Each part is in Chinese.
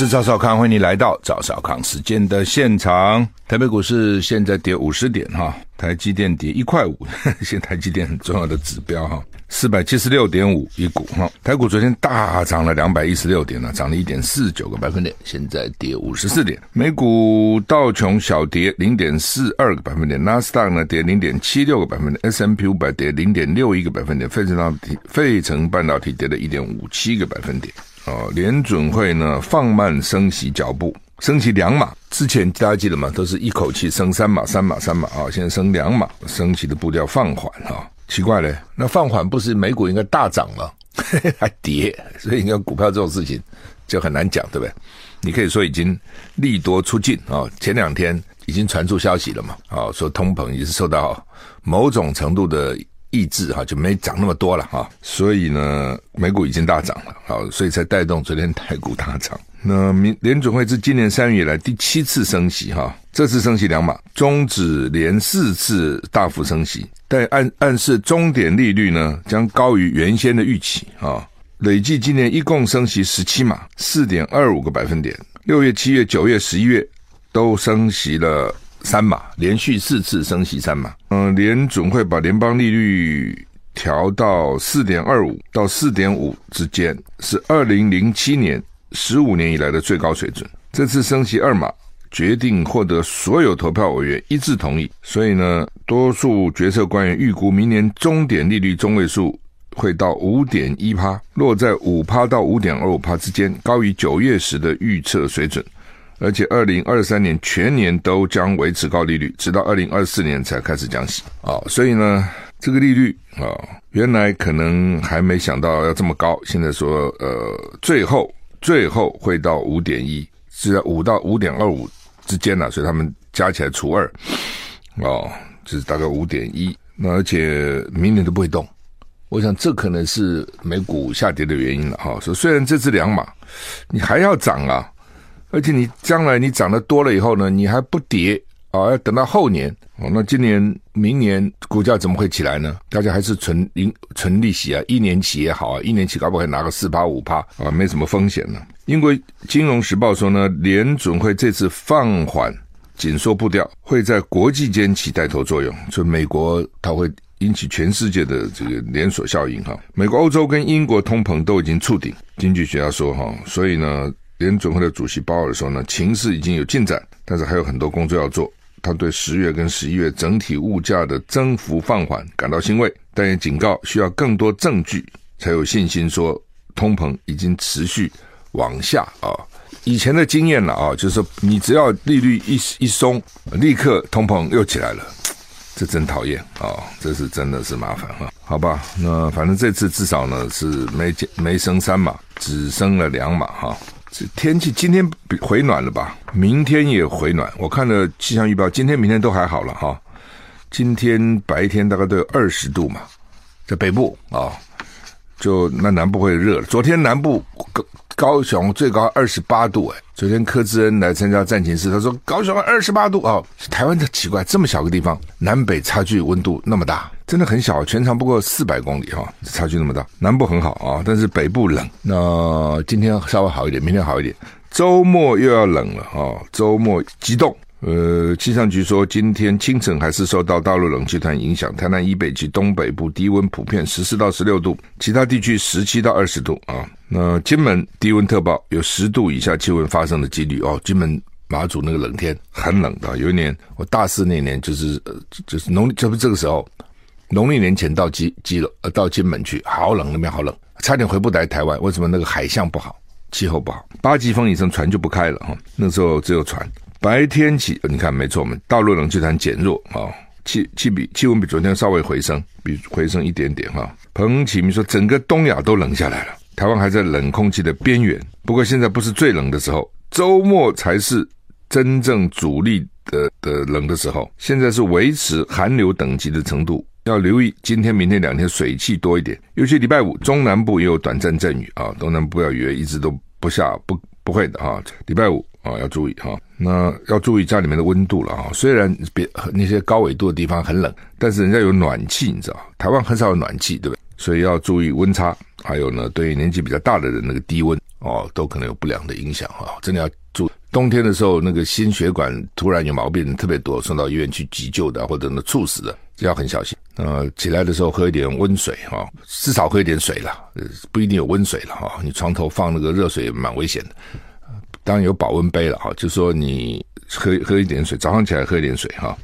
是赵少康，欢迎你来到赵少康时间的现场。台北股市现在跌五十点哈，台积电跌一块五，现在台积电很重要的指标哈，四百七十六点五一股哈。台股昨天大涨了两百一十六点呢，涨了一点四九个百分点，现在跌五十四点。美股道琼小跌零点四二个百分点，纳斯达克呢跌零点七六个百分点，S M P 五百跌零点六一个百分点，费城半导体费城半导体跌了一点五七个百分点。哦，联准会呢放慢升息脚步，升息两码。之前大家记得吗？都是一口气升三码、三码、三码啊，现在升两码，升息的步调放缓哈。奇怪嘞，那放缓不是美股应该大涨了，还跌？所以你看股票这种事情就很难讲，对不对？你可以说已经利多出尽啊，前两天已经传出消息了嘛，啊，说通膨也是受到某种程度的。抑制哈，就没涨那么多了哈，所以呢，美股已经大涨了，好，所以才带动昨天台股大涨。那明联准会自今年三月以来第七次升息哈，这次升息两码，终止连四次大幅升息，但暗暗示终点利率呢将高于原先的预期啊。累计今年一共升息十七码，四点二五个百分点，六月、七月、九月、十一月都升息了。三码连续四次升息三码，嗯，联总会把联邦利率调到四点二五到四点五之间，是二零零七年十五年以来的最高水准。这次升息二码，决定获得所有投票委员一致同意，所以呢，多数决策官员预估明年终点利率中位数会到五点一趴，落在五趴到五点二五趴之间，高于九月时的预测水准。而且，二零二三年全年都将维持高利率，直到二零二四年才开始降息啊。所以呢，这个利率啊，原来可能还没想到要这么高，现在说呃，最后最后会到五点一，是在五到五点二五之间了，所以他们加起来除二，哦，就是大概五点一。那而且明年都不会动，我想这可能是美股下跌的原因了哈。说虽然这次两码，你还要涨啊。而且你将来你涨得多了以后呢，你还不跌啊？要等到后年哦。那今年、明年股价怎么会起来呢？大家还是存零存利息啊，一年期也好啊，一年期搞不好拿个四趴五趴啊，没什么风险呢。英国金融时报说呢，联准会这次放缓紧缩步调，会在国际间起带头作用，所以美国它会引起全世界的这个连锁效应哈。美国、欧洲跟英国通膨都已经触顶，经济学家说哈，所以呢。联准会的主席鲍尔说呢，情势已经有进展，但是还有很多工作要做。他对十月跟十一月整体物价的增幅放缓感到欣慰，但也警告需要更多证据才有信心说通膨已经持续往下啊。以前的经验了啊，就是说你只要利率一一松，立刻通膨又起来了，这真讨厌啊！这是真的是麻烦哈。好吧，那反正这次至少呢是没没升三码，只升了两码哈。这天气今天回暖了吧？明天也回暖。我看了气象预报，今天、明天都还好了哈。今天白天大概都有二十度嘛，在北部啊，就那南部会热了。昨天南部高高雄最高二十八度哎。昨天柯志恩来参加战情室，他说高雄二十八度哦。台湾的奇怪，这么小个地方，南北差距温度那么大。真的很小，全长不过四百公里哈，差距那么大。南部很好啊，但是北部冷。那今天稍微好一点，明天好一点。周末又要冷了啊！周末极冻。呃，气象局说，今天清晨还是受到大陆冷气团影响，台南以北及东北部低温普遍十四到十六度，其他地区十七到二十度啊。那金门低温特报，有十度以下气温发生的几率哦。金门马祖那个冷天很冷的，有一年我大四那年就是呃就是农历这不这个时候。农历年前到基基隆呃到金门去，好冷，那边好冷，差点回不来台湾。为什么？那个海象不好，气候不好，八级风以上船就不开了哈。那时候只有船。白天起，你看没错，我们大陆冷气团减弱啊，气气比气温比昨天稍微回升，比回升一点点哈。彭启明说，整个东亚都冷下来了，台湾还在冷空气的边缘。不过现在不是最冷的时候，周末才是真正主力的的冷的时候。现在是维持寒流等级的程度。要留意今天、明天两天水汽多一点，尤其礼拜五中南部也有短暂阵雨啊。东南部要以为一直都不下，不不会的哈。礼拜五啊要注意哈，那要注意家里面的温度了啊。虽然别那些高纬度的地方很冷，但是人家有暖气，你知道，台湾很少有暖气，对不对？所以要注意温差，还有呢，对年纪比较大的人那个低温哦，都可能有不良的影响哈、哦。真的要注意，冬天的时候那个心血管突然有毛病特别多，送到医院去急救的或者呢猝死的，就要很小心。呃，起来的时候喝一点温水哈、至少喝一点水了，不一定有温水了哈、你床头放那个热水蛮危险的，当然有保温杯了哈、就说你喝喝一点水，早上起来喝一点水哈。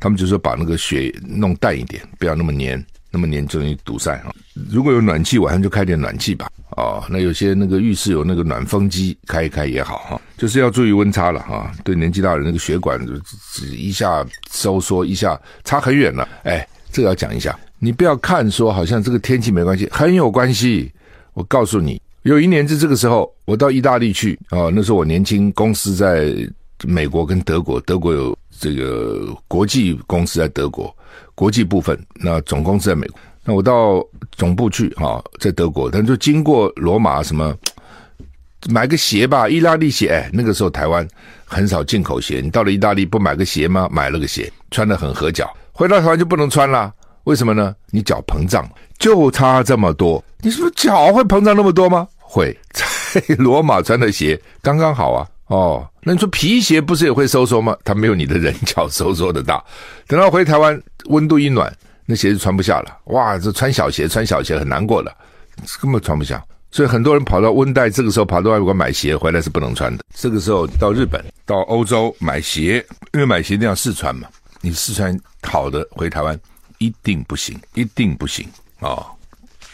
他们就说把那个血弄淡一点，不要那么黏，那么黏就容易堵塞啊。如果有暖气，晚上就开点暖气吧。哦，那有些那个浴室有那个暖风机，开一开也好哈。就是要注意温差了哈。对年纪大的人，那个血管一下收缩，一下差很远了。哎，这个要讲一下。你不要看说好像这个天气没关系，很有关系。我告诉你，有一年是这个时候，我到意大利去啊，那时候我年轻，公司在美国跟德国，德国有。这个国际公司在德国，国际部分，那总公司在美国。那我到总部去啊，在德国，但就经过罗马什么，买个鞋吧，意大利鞋。哎，那个时候台湾很少进口鞋，你到了意大利不买个鞋吗？买了个鞋，穿的很合脚。回到台湾就不能穿了，为什么呢？你脚膨胀，就差这么多。你是不是脚会膨胀那么多吗？会，在罗马穿的鞋刚刚好啊。哦，那你说皮鞋不是也会收缩吗？它没有你的人脚收缩的大。等到回台湾，温度一暖，那鞋子穿不下了。哇，这穿小鞋，穿小鞋很难过的，根本穿不下。所以很多人跑到温带，这个时候跑到外国买鞋回来是不能穿的。这个时候到日本、到欧洲买鞋，因为买鞋一定要试穿嘛。你试穿好的回台湾一定不行，一定不行啊、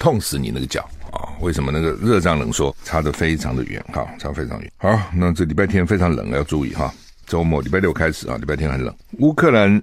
痛死你那个脚。啊、为什么那个热胀冷缩差得非常的远哈，差非常远。好，那这礼拜天非常冷，要注意哈。周末礼拜六开始啊，礼拜天很冷。乌克兰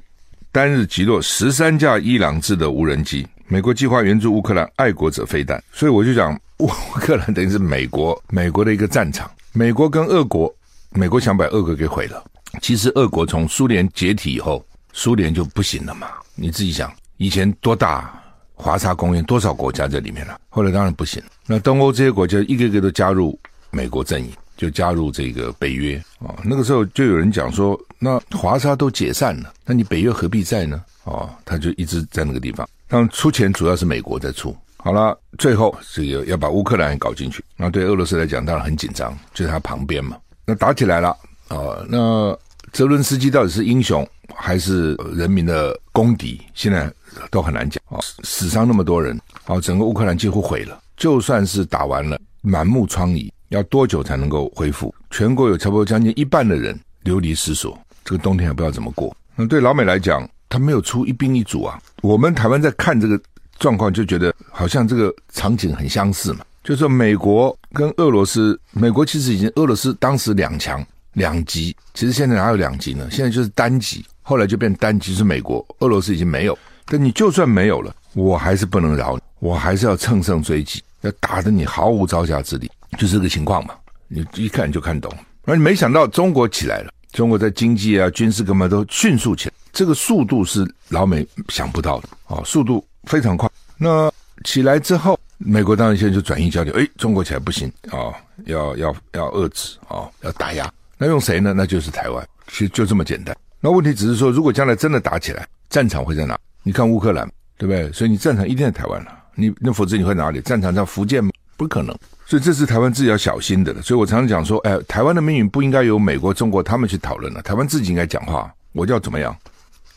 单日击落十三架伊朗制的无人机，美国计划援助乌克兰爱国者飞弹，所以我就讲乌克兰等于是美国美国的一个战场。美国跟俄国，美国想把俄国给毁了。其实俄国从苏联解体以后，苏联就不行了嘛。你自己想，以前多大？华沙公约多少国家在里面了？后来当然不行。那东欧这些国家一个个都加入美国阵营，就加入这个北约啊。那个时候就有人讲说，那华沙都解散了，那你北约何必在呢？哦，他就一直在那个地方。但出钱主要是美国在出。好了，最后这个要把乌克兰也搞进去。那对俄罗斯来讲当然很紧张，就在他旁边嘛。那打起来了啊。那泽伦斯基到底是英雄还是人民的公敌？现在。都很难讲啊，死伤那么多人，好，整个乌克兰几乎毁了。就算是打完了，满目疮痍，要多久才能够恢复？全国有差不多将近一半的人流离失所，这个冬天还不知道怎么过。那对老美来讲，他没有出一兵一卒啊。我们台湾在看这个状况，就觉得好像这个场景很相似嘛。就是说美国跟俄罗斯，美国其实已经俄罗斯当时两强两极，其实现在哪有两极呢？现在就是单极，后来就变单极，是美国，俄罗斯已经没有。但你就算没有了，我还是不能饶你，我还是要乘胜追击，要打得你毫无招架之力，就这个情况嘛。你一看就看懂，而你没想到中国起来了，中国在经济啊、军事各方面都迅速起来，这个速度是老美想不到的啊、速度非常快。那起来之后，美国当然现在就转移焦点，诶，中国起来不行啊、要要要遏制啊、要打压，那用谁呢？那就是台湾，其实就这么简单。那问题只是说，如果将来真的打起来，战场会在哪？你看乌克兰，对不对？所以你战场一定在台湾了。你那否则你会哪里？战场在福建吗？不可能。所以这是台湾自己要小心的了。所以我常常讲说，哎，台湾的命运不应该由美国、中国他们去讨论了。台湾自己应该讲话。我要怎么样？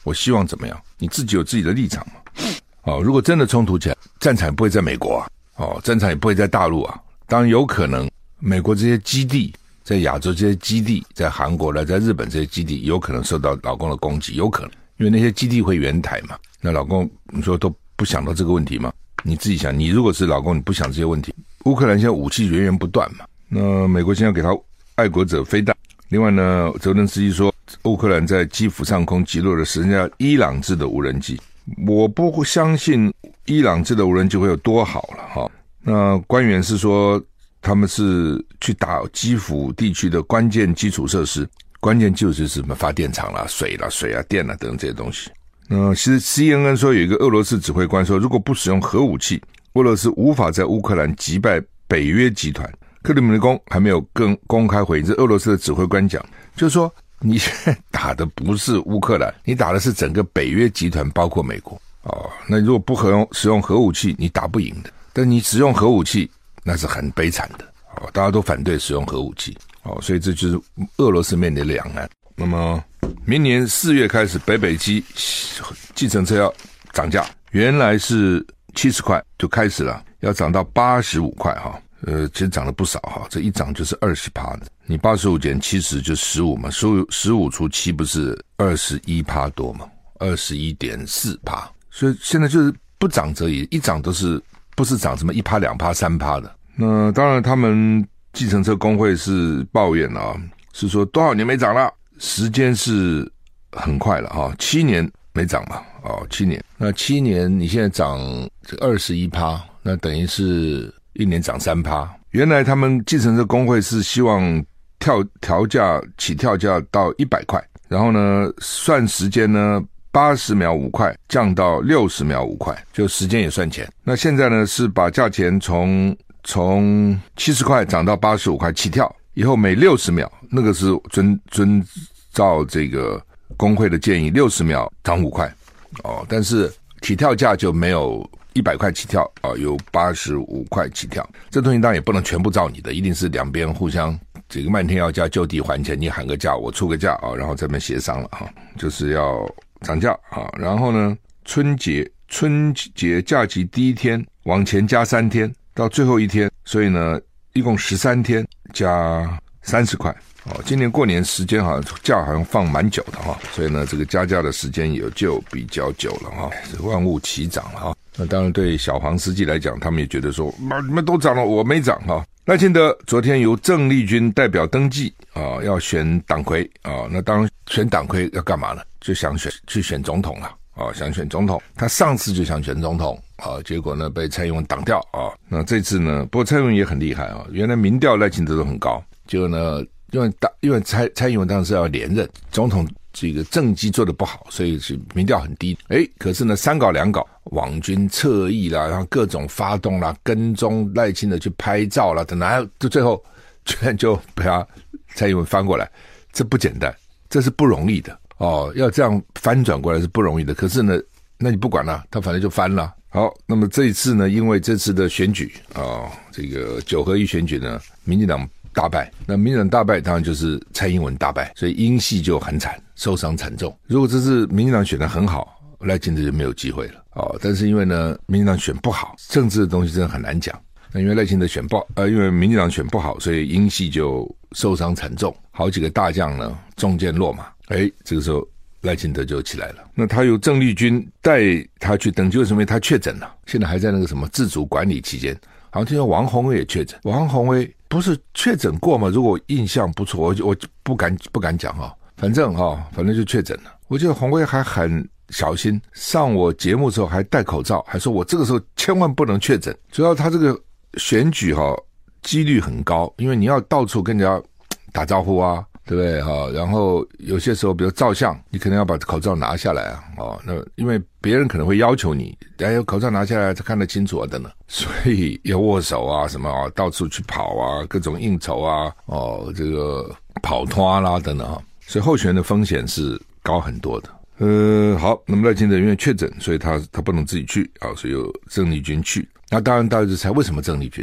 我希望怎么样？你自己有自己的立场嘛？哦，如果真的冲突起来，战场不会在美国啊。哦，战场也不会在大陆啊。当然有可能，美国这些基地在亚洲这些基地，在韩国来，在日本这些基地，有可能受到老公的攻击，有可能。因为那些基地会援台嘛，那老公你说都不想到这个问题吗？你自己想，你如果是老公，你不想这些问题？乌克兰现在武器源源不断嘛，那美国现在给他爱国者飞弹。另外呢，泽伦斯基说，乌克兰在基辅上空击落的是人家伊朗制的无人机。我不相信伊朗制的无人机会有多好了哈。那官员是说，他们是去打基辅地区的关键基础设施。关键就是什么发电厂啦、水啦、水啊、电啊等等这些东西。那其实 CNN 说有一个俄罗斯指挥官说，如果不使用核武器，俄罗斯无法在乌克兰击败北约集团。克里姆林宫还没有更公开回应。这俄罗斯的指挥官讲，就是说你现在打的不是乌克兰，你打的是整个北约集团，包括美国。哦，那如果不核用使用核武器，你打不赢的。但你使用核武器，那是很悲惨的。哦，大家都反对使用核武器哦，所以这就是俄罗斯面临的两难。那么明年四月开始，北北基计程车要涨价，原来是七十块就开始了，要涨到八十五块哈。呃，其实涨了不少哈，这一涨就是二十趴的。你八十五减七十就十五嘛，十五十五除七不是二十一趴多嘛？二十一点四趴。所以现在就是不涨则已，一涨都是不是涨什么一趴两趴三趴的。那当然，他们计程车工会是抱怨啊，是说多少年没涨了。时间是很快了哈，七年没涨嘛，哦，七年，那七年你现在涨这二十一趴，那等于是一年涨三趴。原来他们计程车工会是希望跳调价起跳价到一百块，然后呢算时间呢八十秒五块降到六十秒五块，就时间也算钱。那现在呢是把价钱从从七十块涨到八十五块起跳。以后每六十秒，那个是遵遵照这个工会的建议，六十秒涨五块哦。但是起跳价就没有一百块起跳啊，有八十五块起跳。这东西当然也不能全部照你的，一定是两边互相这个漫天要价，就地还钱。你喊个价，我出个价啊，然后这边协商了哈，就是要涨价啊。然后呢，春节春节假期第一天往前加三天到最后一天，所以呢。一共十三天加三十块哦，今年过年时间好像假好像放蛮久的哈，所以呢，这个加价的时间也就比较久了哈，万物齐涨了哈。那当然对小黄司机来讲，他们也觉得说，妈你们都涨了，我没涨哈。赖清德昨天由郑丽君代表登记啊，要选党魁啊，那当然选党魁要干嘛呢？就想选去选总统了。啊，想选总统，他上次就想选总统，啊，结果呢被蔡英文挡掉啊。那这次呢，不过蔡英文也很厉害啊。原来民调赖清德都很高，结果呢，因为当，因为蔡蔡英文当时要连任总统，这个政绩做得不好，所以是民调很低。诶，可是呢，三搞两搞，网军侧翼啦，然后各种发动啦，跟踪赖清德去拍照啦，等等，就最后居然就被他蔡英文翻过来，这不简单，这是不容易的。哦，要这样翻转过来是不容易的。可是呢，那你不管了，他反正就翻了。好，那么这一次呢，因为这次的选举啊、这个九合一选举呢，民进党大败。那民进党大败，当然就是蔡英文大败，所以英系就很惨，受伤惨重。如果这次民进党选得很好，赖清德就没有机会了。哦，但是因为呢，民进党选不好，政治的东西真的很难讲。那因为赖清德选不，呃，因为民进党选不好，所以英系就受伤惨重，好几个大将呢中箭落马。哎，这个时候赖清德就起来了。那他由郑丽君带他去登记，为什么？他确诊了，现在还在那个什么自主管理期间。好像听说王宏威也确诊，王宏威不是确诊过吗？如果印象不错，我就我就不敢不敢讲哈。反正哈，反正就确诊了。我记得宏威还很小心，上我节目的时候还戴口罩，还说我这个时候千万不能确诊。主要他这个选举哈几率很高，因为你要到处跟人家打招呼啊。对不对哈？然后有些时候，比如照相，你可能要把口罩拿下来啊。哦，那因为别人可能会要求你，哎，口罩拿下来才看得清楚啊，等等。所以要握手啊，什么啊，到处去跑啊，各种应酬啊，哦，这个跑脱啦，等等啊。所以候选人的风险是高很多的。呃，好，那么赖清德因为确诊，所以他他不能自己去啊，所以由郑丽君去。那当然，大家就猜为什么郑丽君？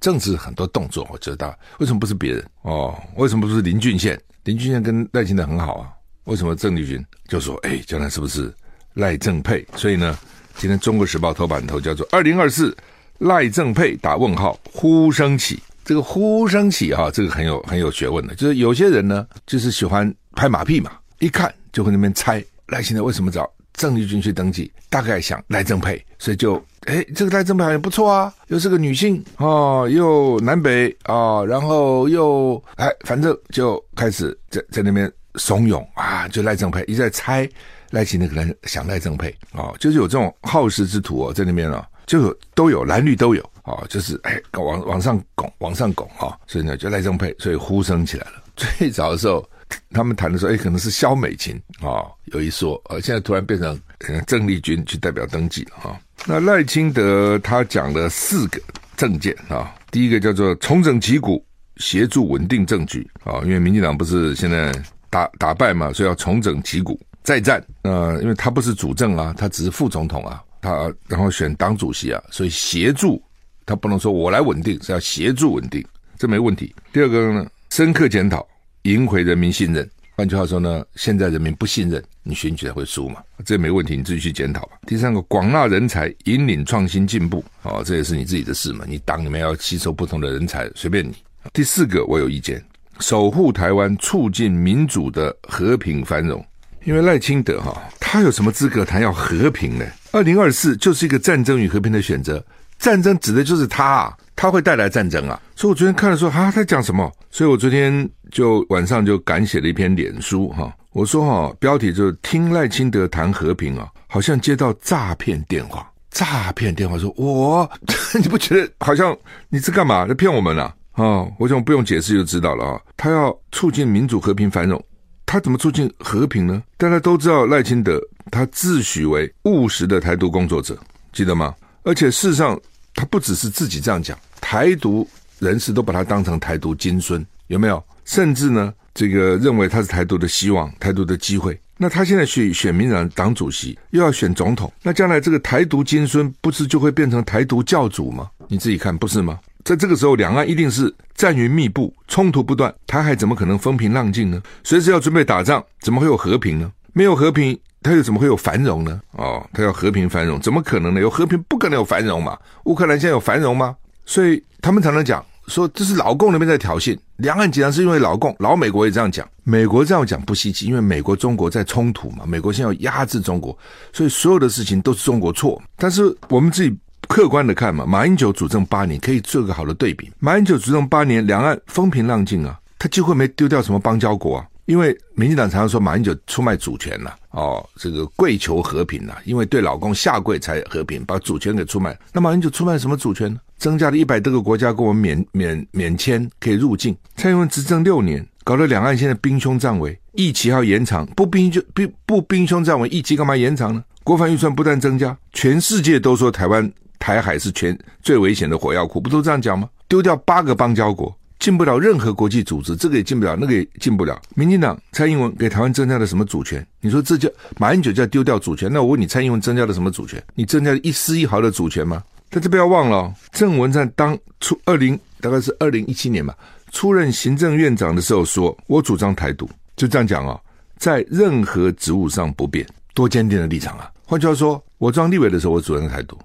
政治很多动作，我知道为什么不是别人哦？为什么不是林俊宪？林俊宪跟赖清德很好啊，为什么郑丽君就说：“哎，将来是不是赖正配？”所以呢，今天《中国时报》头版头叫做“二零二四赖正配打问号，呼声起”。这个呼声起哈，这个很有很有学问的，就是有些人呢，就是喜欢拍马屁嘛，一看就会那边猜赖清德为什么找郑丽君去登记，大概想赖正配，所以就。哎，这个赖正配好像不错啊，又是个女性哦，又南北啊、哦，然后又哎，反正就开始在在那边怂恿啊，就赖正配一直在猜赖清德可能想赖正配啊、哦，就是有这种好事之徒哦，在那边、哦，就有都有蓝绿都有啊、哦，就是哎往往上拱往上拱啊、所以呢就赖正配，所以呼声起来了。最早的时候。他们谈的时候，哎，可能是萧美琴啊、有一说，呃，现在突然变成郑丽君去代表登记了哈、那赖清德他讲了四个政见啊、第一个叫做重整旗鼓，协助稳定政局啊、因为民进党不是现在打打败嘛，所以要重整旗鼓再战。呃，因为他不是主政啊，他只是副总统啊，他然后选党主席啊，所以协助他不能说我来稳定，是要协助稳定。这没问题。第二个呢，深刻检讨，赢回人民信任。换句话说呢，现在人民不信任你，选举才会输嘛，这没问题，你自己去检讨吧。第三个，广纳人才，引领创新进步，哦，这也是你自己的事嘛。你党里面要吸收不同的人才，随便你。第四个，我有意见，守护台湾，促进民主的和平繁荣。因为赖清德哈，他有什么资格谈要和平呢？二零二四就是一个战争与和平的选择，战争指的就是他啊，他会带来战争啊。所以我昨天看了说啊，他讲什么？所以我昨天就晚上就赶写了一篇脸书哈，我说哈，标题就是听赖清德谈和平啊，好像接到诈骗电话，诈骗电话说我，你不觉得好像你是干嘛在骗我们呢？啊？哦，我想不用解释就知道了啊，他要促进民主和平繁荣。他怎么促进和平呢？大家都知道赖清德，他自诩为务实的台独工作者，记得吗？而且事实上，他不只是自己这样讲，台独人士都把他当成台独金孙，有没有？甚至呢，这个认为他是台独的希望，台独的机会。那他现在去选民党党主席，又要选总统，那将来这个台独金孙不是就会变成台独教主吗？你自己看，不是吗？在这个时候，两岸一定是战云密布，冲突不断，台海怎么可能风平浪静呢？随时要准备打仗，怎么会有和平呢？没有和平，它又怎么会有繁荣呢？哦，它要和平繁荣，怎么可能呢？有和平不可能有繁荣嘛？乌克兰现在有繁荣吗？所以他们常常讲说，这是老共那边在挑衅，两岸紧张是因为老共，老美国也这样讲，美国这样讲不稀奇，因为美国中国在冲突嘛，美国现在要压制中国，所以所有的事情都是中国错。但是我们自己。客观的看嘛，马英九主政八年，可以做个好的对比。马英九主政八年，两岸风平浪静啊，他几乎没丢掉什么邦交国啊。因为民进党常常说马英九出卖主权了，哦，这个跪求和平了，因为对老公下跪才和平，把主权给出卖。那马英九出卖什么主权呢？增加了一百多个国家跟我们免免免签可以入境。蔡英文执政六年，搞得两岸现在兵凶战危，役期还要延长，不兵就不不兵凶战危，役期干嘛延长呢？国防预算不断增加，全世界都说台湾。台海是全最危险的火药库，不都这样讲吗？丢掉八个邦交国，进不了任何国际组织，这个也进不了，那个也进不了。民进党蔡英文给台湾增加了什么主权？你说这叫马英九叫丢掉主权？那我问你，蔡英文增加了什么主权？你增加了一丝一毫的主权吗？但是不要忘了、哦，郑文灿当初二零大概是二零一七年吧，出任行政院长的时候说，我主张台独，就这样讲哦，在任何职务上不变，多坚定的立场啊！换句话说，我当立委的时候，我主张台独。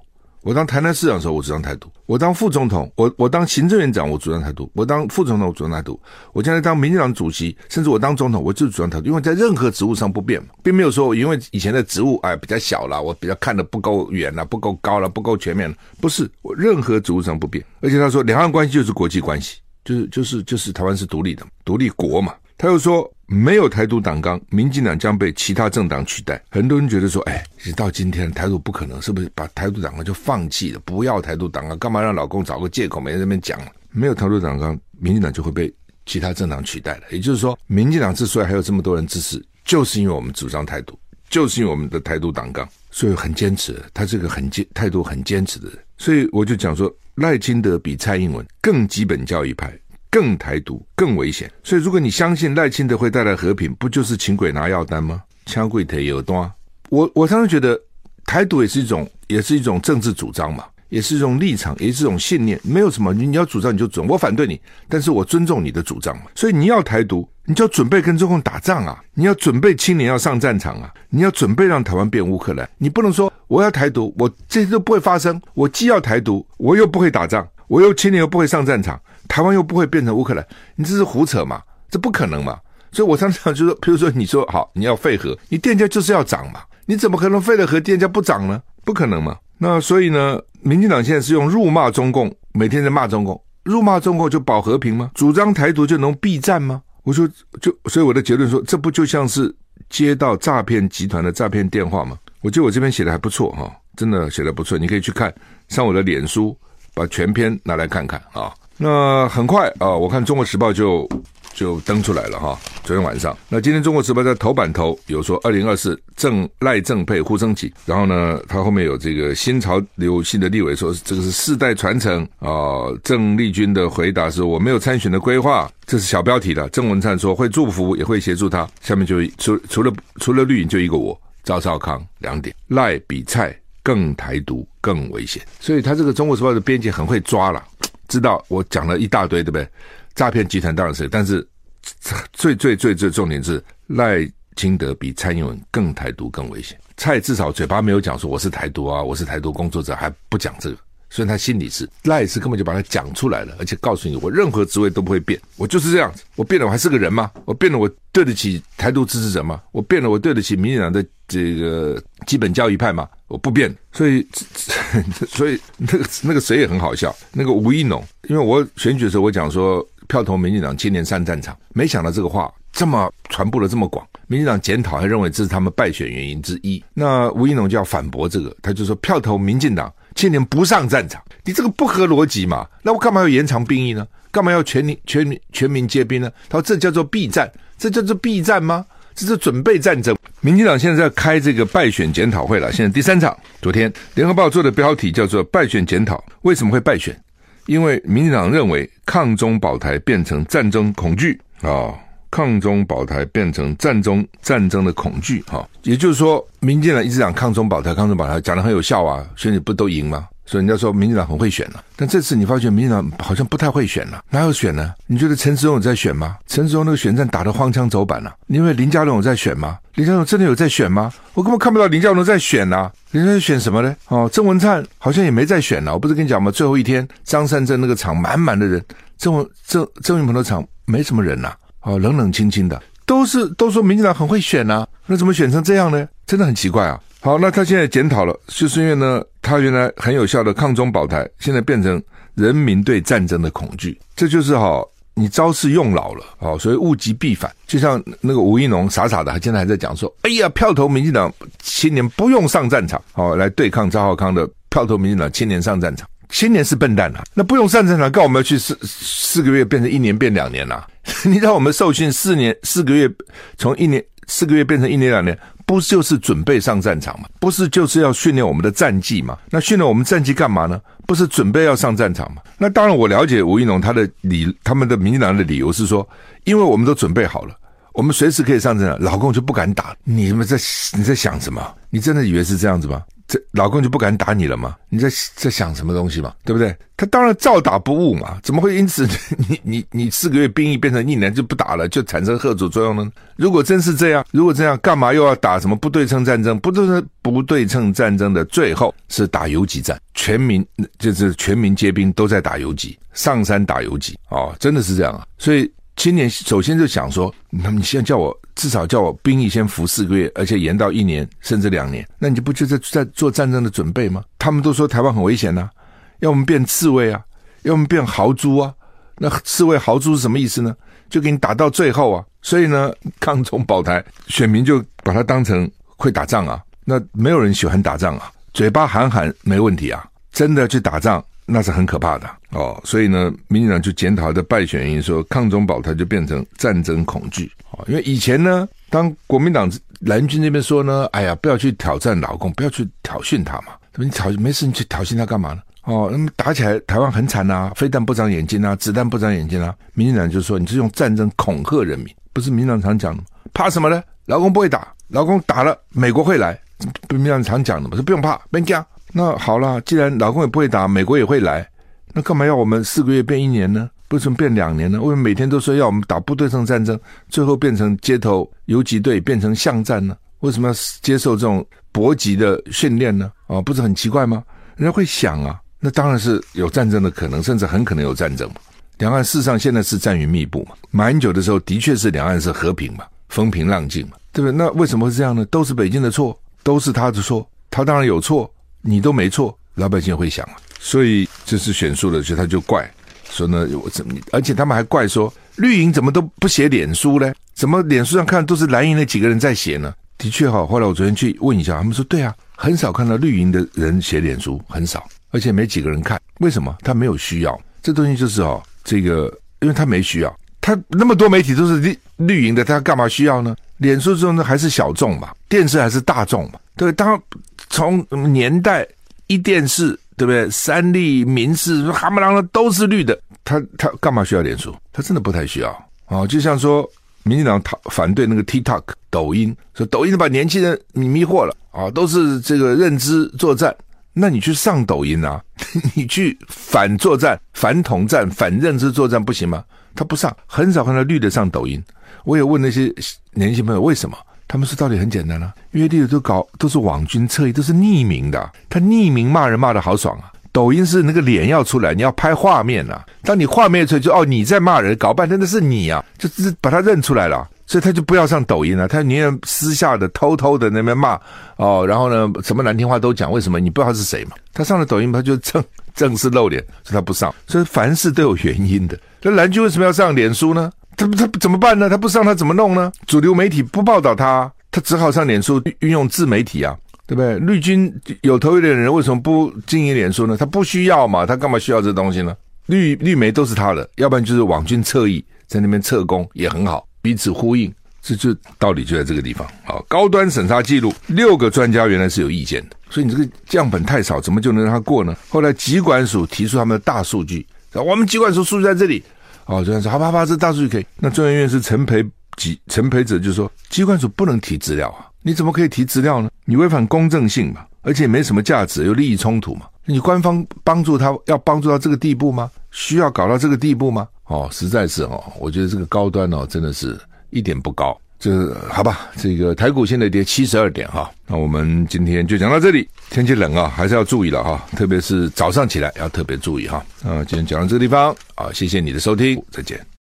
我当台南市长的时候，我主张台独；我当副总统，我我当行政院长，我主张台独；我当副总统，我主张台独；我将来当民进党主席，甚至我当总统，我就是主张台独。因为在任何职务上不变，并没有说因为以前的职务哎比较小了，我比较看得不够远了，不够高了，不够全面了。不是，我任何职务上不变。而且他说，两岸关系就是国际关系，就是就是就是台湾是独立的独立国嘛。他又说。没有台独党纲，民进党将被其他政党取代。很多人觉得说，哎，其实到今天台独不可能，是不是把台独党纲就放弃了？不要台独党纲，干嘛让老公找个借口没人在那边讲？没有台独党纲，民进党就会被其他政党取代了。也就是说，民进党之所以还有这么多人支持，就是因为我们主张台独，就是因为我们的台独党纲，所以很坚持。他是个很坚态度很坚持的人，所以我就讲说，赖清德比蔡英文更基本教育派。更台独更危险，所以如果你相信赖清德会带来和平，不就是请鬼拿药单吗？枪柜腿有端，我我常常觉得台独也是一种，也是一种政治主张嘛，也是一种立场，也是一种信念，没有什么你你要主张你就准，我反对你，但是我尊重你的主张嘛。所以你要台独，你就要准备跟中共打仗啊，你要准备青年要上战场啊，你要准备让台湾变乌克兰，你不能说我要台独，我这些都不会发生，我既要台独，我又不会打仗，我又青年又不会上战场。台湾又不会变成乌克兰，你这是胡扯嘛？这不可能嘛？所以我常常就说，比如说你说好，你要废核，你电价就是要涨嘛？你怎么可能废了核电价不涨呢？不可能嘛？那所以呢，民进党现在是用辱骂中共，每天在骂中共，辱骂中共就保和平吗？主张台独就能避战吗？我说就，所以我的结论说，这不就像是接到诈骗集团的诈骗电话吗？我觉得我这边写的还不错哈，真的写的不错，你可以去看上我的脸书，把全篇拿来看看啊。那很快啊，我看《中国时报》就就登出来了哈。昨天晚上，那今天《中国时报》在头版头有说，二零二四郑赖郑配呼声起，然后呢，他后面有这个新潮流系的立委说，这个是世代传承啊。郑丽君的回答是我没有参选的规划，这是小标题的。郑文灿说会祝福，也会协助他。下面就除除了除了绿营，就一个我赵少康两点，赖比蔡更台独更危险，所以他这个《中国时报》的编辑很会抓了。知道我讲了一大堆，对不对？诈骗集团当然是，但是 最最最最重点是赖清德比蔡英文更台独更危险。蔡至少嘴巴没有讲说我是台独啊，我是台独工作者，还不讲这个。所以他心里是赖是根本就把他讲出来了，而且告诉你，我任何职位都不会变，我就是这样子。我变了，我还是个人吗？我变了，我对得起台独支持者吗？我变了，我对得起民进党的这个基本教义派嘛？我不变。所以，所以那个那个谁也很好笑，那个吴一农，因为我选举的时候我讲说票投民进党，今年上战场，没想到这个话这么传播的这么广，民进党检讨还认为这是他们败选原因之一。那吴一农就要反驳这个，他就说票投民进党。今年不上战场，你这个不合逻辑嘛？那我干嘛要延长兵役呢？干嘛要全民全民全民皆兵呢？他说这叫做避战，这叫做避战吗？这是准备战争。民进党现在在开这个败选检讨会了，现在第三场。昨天联合报做的标题叫做“败选检讨”，为什么会败选？因为民进党认为抗中保台变成战争恐惧啊。抗中保台变成战争战争的恐惧，哈，也就是说，民进党一直讲抗中保台，抗中保台讲的很有效啊，选举不都赢吗？所以人家说民进党很会选了，但这次你发觉民进党好像不太会选了，哪有选呢？你觉得陈时中有在选吗？陈时中那个选战打得荒腔走板了，因为林佳龙有在选吗？林佳龙真的有在选吗？我根本看不到林佳龙在选呐，林佳龙选什么呢？哦，郑文灿好像也没在选了，我不是跟你讲吗？最后一天张善政那个场满满的人，郑文郑郑运鹏的场没什么人呐。哦，冷冷清清的，都是都说民进党很会选啊，那怎么选成这样呢？真的很奇怪啊。好，那他现在检讨了，就是因为呢，他原来很有效的抗中保台，现在变成人民对战争的恐惧，这就是哈，你招式用老了，哦，所以物极必反。就像那个吴一农傻傻的，他现在还在讲说，哎呀，票投民进党青年不用上战场，哦，来对抗赵浩康的票投民进党青年上战场。青年是笨蛋啊，那不用上战场，干我们要去四四个月变成一年变两年啊？你知道我们受训四年四个月，从一年四个月变成一年两年，不就是准备上战场吗？不是就是要训练我们的战绩吗？那训练我们战绩干嘛呢？不是准备要上战场吗？那当然，我了解吴一农他的理，他们的民进党的理由是说，因为我们都准备好了，我们随时可以上战场，老共就不敢打。你们在你在想什么？你真的以为是这样子吗？这老公就不敢打你了吗？你在在想什么东西嘛？对不对？他当然照打不误嘛，怎么会因此 你你你四个月兵役变成一年就不打了，就产生贺阻作用呢？如果真是这样，如果这样，干嘛又要打什么不对称战争？不对称不对称战争的最后是打游击战，全民就是全民皆兵都在打游击，上山打游击哦，真的是这样啊！所以。青年首先就想说，那你现在叫我至少叫我兵役先服四个月，而且延到一年甚至两年，那你就不就在在做战争的准备吗？他们都说台湾很危险呐、要我们变刺猬啊，要我们变豪猪啊。那刺猬豪猪是什么意思呢？就给你打到最后啊。所以呢，抗中保台，选民就把它当成会打仗啊。那没有人喜欢打仗啊，嘴巴喊喊没问题啊，真的去打仗。那是很可怕的哦，所以呢，民进党就检讨的败选原因，说抗中保台就变成战争恐惧。因为以前呢，当国民党蓝军那边说呢，哎呀，不要去挑战老共，不要去挑衅他嘛，怎么你挑没事你去挑衅他干嘛呢？哦，那么打起来台湾很惨呐，飞弹不长眼睛啊，子弹不长眼睛啊。民进党就说你是用战争恐吓人民，不是民进党常讲的？怕什么呢？老共不会打，老共打了美国会来，民进党常讲的嘛，说不用怕，别惊。那好了，既然老共也不会打，美国也会来，那干嘛要我们四个月变一年呢？为什么变两年呢？为什么每天都说要我们打不对称战争，最后变成街头游击队，变成巷战呢？为什么要接受这种搏击的训练呢？啊，不是很奇怪吗？人家会想啊，那当然是有战争的可能，甚至很可能有战争。两岸事实上现在是战云密布嘛。马英九的时候的确是两岸是和平嘛，风平浪静嘛，对不对？那为什么会这样呢？都是北京的错，都是他的错，他当然有错。你都没错，老百姓会想啊，所以这是选输了，所以他就怪说呢，我怎么？而且他们还怪说绿营怎么都不写脸书呢？怎么脸书上看都是蓝营那几个人在写呢？的确哈，后来我昨天去问一下，他们说对啊，很少看到绿营的人写脸书，很少，而且没几个人看，为什么？他没有需要，这东西就是哦，这个因为他没需要，他那么多媒体都是绿绿营的，他干嘛需要呢？脸书中呢还是小众嘛，电视还是大众嘛，对，当。从年代一电视对不对？三立、民视、哈姆狼的都是绿的，他他干嘛需要脸书？他真的不太需要哦。就像说，民进党讨反对那个 TikTok 抖音，说抖音把年轻人迷惑了啊，都是这个认知作战。那你去上抖音啊，你去反作战、反统战、反认知作战不行吗？他不上，很少看到绿的上抖音。我也问那些年轻朋友为什么，他们说道理很简单啊，因为绿的都搞都是网军侧翼，都是匿名的，他匿名骂人骂的好爽啊。抖音是那个脸要出来，你要拍画面啊。当你画面出来就，哦你在骂人，搞半天那是你啊，就是把他认出来了，所以他就不要上抖音了，他宁愿私下的偷偷的那边骂哦，然后呢什么难听话都讲，为什么你不知道他是谁嘛？他上了抖音，他就正正式露脸，所以他不上。所以凡事都有原因的。那蓝军为什么要上脸书呢？他他怎么办呢？他不上他怎么弄呢？主流媒体不报道他，他只好上脸书运用自媒体啊。对不对？绿军有头有脸的人为什么不经营脸书呢？他不需要嘛？他干嘛需要这东西呢？绿绿媒都是他的，要不然就是网军侧翼在那边侧攻也很好，彼此呼应，这就道理就在这个地方。好，高端审查记录，六个专家原来是有意见的，所以你这个样本太少，怎么就能让他过呢？后来疾管署提出他们的大数据，我们疾管署数据在这里，哦，这样说，好吧好吧，这大数据可以。那中研院是陈培几陈培哲就说，机关署不能提资料啊。你怎么可以提资料呢？你违反公正性嘛，而且没什么价值，有利益冲突嘛。你官方帮助他要帮助到这个地步吗？需要搞到这个地步吗？哦，实在是哦，我觉得这个高端哦，真的是一点不高。这好吧，这个台股现在跌七十二点哈。那我们今天就讲到这里。天气冷啊，还是要注意了哈，特别是早上起来要特别注意哈。啊，今天讲到这个地方啊，谢谢你的收听，再见。